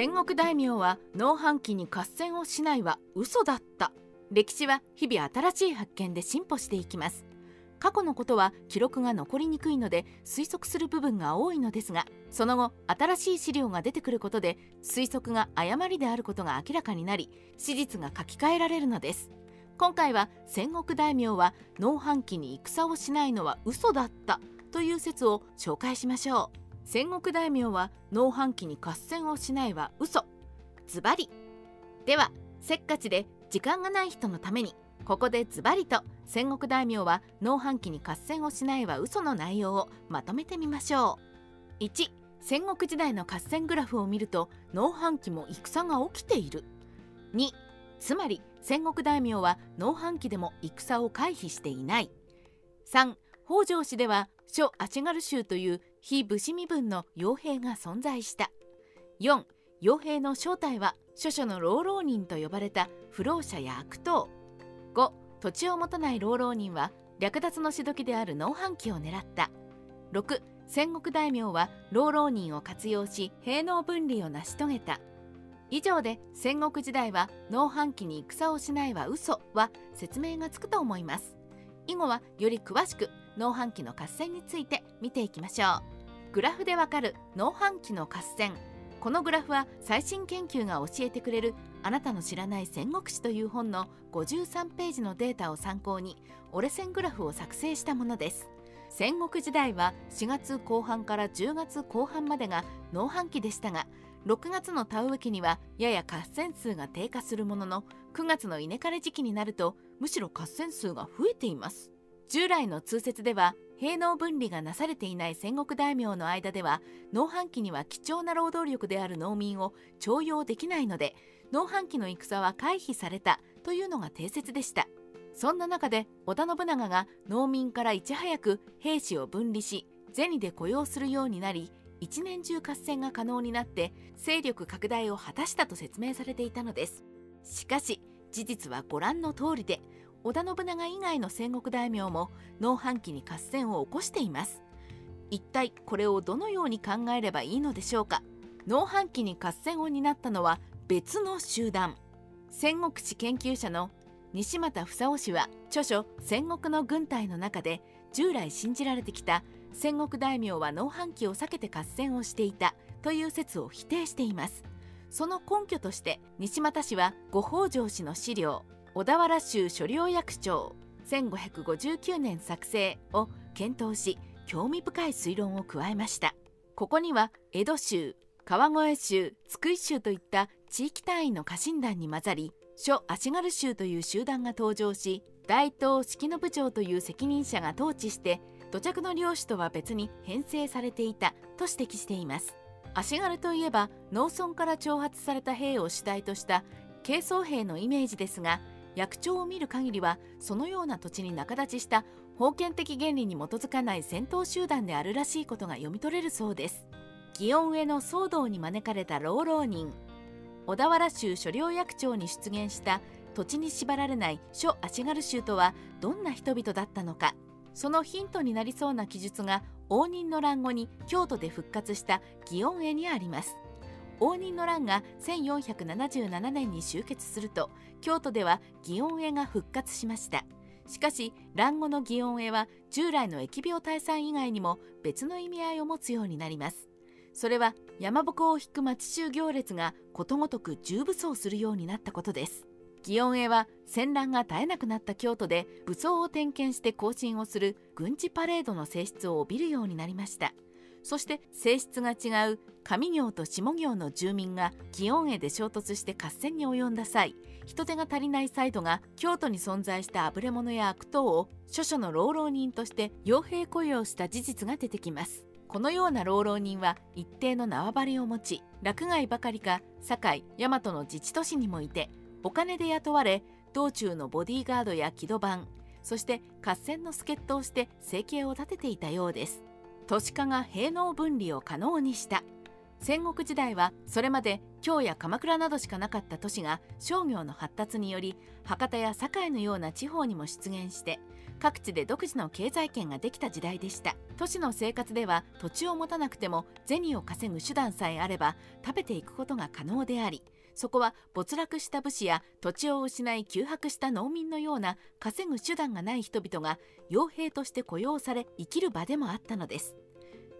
戦国大名は農繁期に合戦をしないは嘘だった。歴史は日々新しい発見で進歩していきます。過去のことは記録が残りにくいので推測する部分が多いのですがその後新しい資料が出てくることで推測が誤りであることが明らかになり史実が書き換えられるのです。今回は戦国大名は農繁期に戦をしないのは嘘だったという説を紹介しましょう。戦国大名は農繁期に合戦をしないは嘘。ズバリ。ではせっかちで時間がない人のためにここでズバリと戦国大名は農繁期に合戦をしないは嘘の内容をまとめてみましょう。1戦国時代の合戦グラフを見ると農繁期も戦が起きている。2つまり戦国大名は農繁期でも戦を回避していない。3北条氏では諸足軽衆という非武士身分の傭兵が存在した。4傭兵の正体は諸々の老浪人と呼ばれた不老者や悪党。5土地を持たない老浪人は略奪のしどきである農繁期を狙った。6戦国大名は老浪人を活用し兵農分離を成し遂げた。以上で戦国時代は農繁期に戦をしないは嘘は説明がつくと思います。以後はより詳しく農繁期の合戦について見ていきましょう。グラフでわかる農繁期の合戦。このグラフは最新研究が教えてくれるあなたの知らない戦国史という本の53ページのデータを参考に折れ線グラフを作成したものです。戦国時代は4月後半から10月後半までが農繁期でしたが6月の田植え期にはやや合戦数が低下するものの9月の稲刈り時期になるとむしろ合戦数が増えています。従来の通説では兵農分離がなされていない戦国大名の間では農繁期には貴重な労働力である農民を徴用できないので農繁期の戦は回避されたというのが定説でした。そんな中で織田信長が農民からいち早く兵士を分離し銭で雇用するようになり一年中合戦が可能になって勢力拡大を果たしたと説明されていたのです。しかし事実はご覧の通りで織田信長以外の戦国大名も農繁期に合戦を起こしています。一体これをどのように考えればいいのでしょうか。農繁期に合戦を担ったのは別の集団。戦国史研究者の西又房夫氏は著書「戦国の軍隊」の中で従来信じられてきた戦国大名は農繁期を避けて合戦をしていたという説を否定しています。その根拠として西又氏は五北条氏の資料小田原州所領役長1559年作成を検討し興味深い推論を加えました。ここには江戸州川越州津久井州といった地域単位の家臣団に混ざり諸足軽州という集団が登場し大東式の部長という責任者が統治して土着の領主とは別に編成されていたと指摘しています。足軽といえば農村から挑発された兵を主体とした軽装兵のイメージですが役長を見る限りはそのような土地に仲立ちした封建的原理に基づかない戦闘集団であるらしいことが読み取れるそうです。祇園への騒動に招かれた老浪人。小田原州所領役長に出現した土地に縛られない諸足軽州とはどんな人々だったのか。そのヒントになりそうな記述が応仁の乱後に京都で復活した祇園絵にあります。応仁の乱が1477年に終結すると京都では祇園絵が復活しました。しかし乱後の祇園絵は従来の疫病退散以外にも別の意味合いを持つようになります。それは山鉾を引く町衆行列がことごとく重武装するようになったことです。祇園絵は戦乱が絶えなくなった京都で武装を点検して行進をする軍事パレードの性質を帯びるようになりました。そして性質が違う上行と下行の住民が祇園絵で衝突して合戦に及んだ際人手が足りないサイドが京都に存在したあぶれ者や悪党を諸々の老浪人として傭兵雇用した事実が出てきます。このような老浪人は一定の縄張りを持ち落外ばかりか堺大和の自治都市にもいてお金で雇われ道中のボディーガードや木戸番そして合戦の助っ人をして生計を立てていたようです。都市化が兵農分離を可能にした。戦国時代はそれまで京や鎌倉などしかなかった都市が商業の発達により博多や堺のような地方にも出現して各地で独自の経済圏ができた時代でした。都市の生活では土地を持たなくても銭を稼ぐ手段さえあれば食べていくことが可能でありそこは没落した武士や土地を失い窮迫した農民のような稼ぐ手段がない人々が傭兵として雇用され生きる場でもあったのです。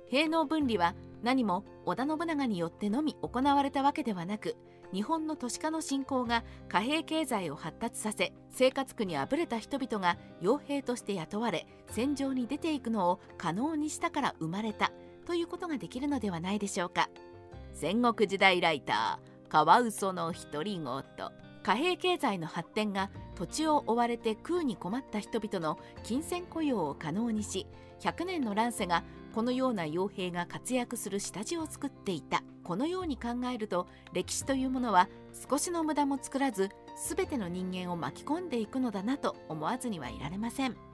兵農分離は何も織田信長によってのみ行われたわけではなく日本の都市化の進行が貨幣経済を発達させ生活苦にあぶれた人々が傭兵として雇われ戦場に出ていくのを可能にしたから生まれたということができるのではないでしょうか。戦国時代ライターカワウソの独り言貨幣経済の発展が土地を追われて空に困った人々の金銭雇用を可能にし100年の乱世がこのような傭兵が活躍する下地を作っていたこのように考えると歴史というものは少しの無駄も作らず全ての人間を巻き込んでいくのだなと思わずにはいられません。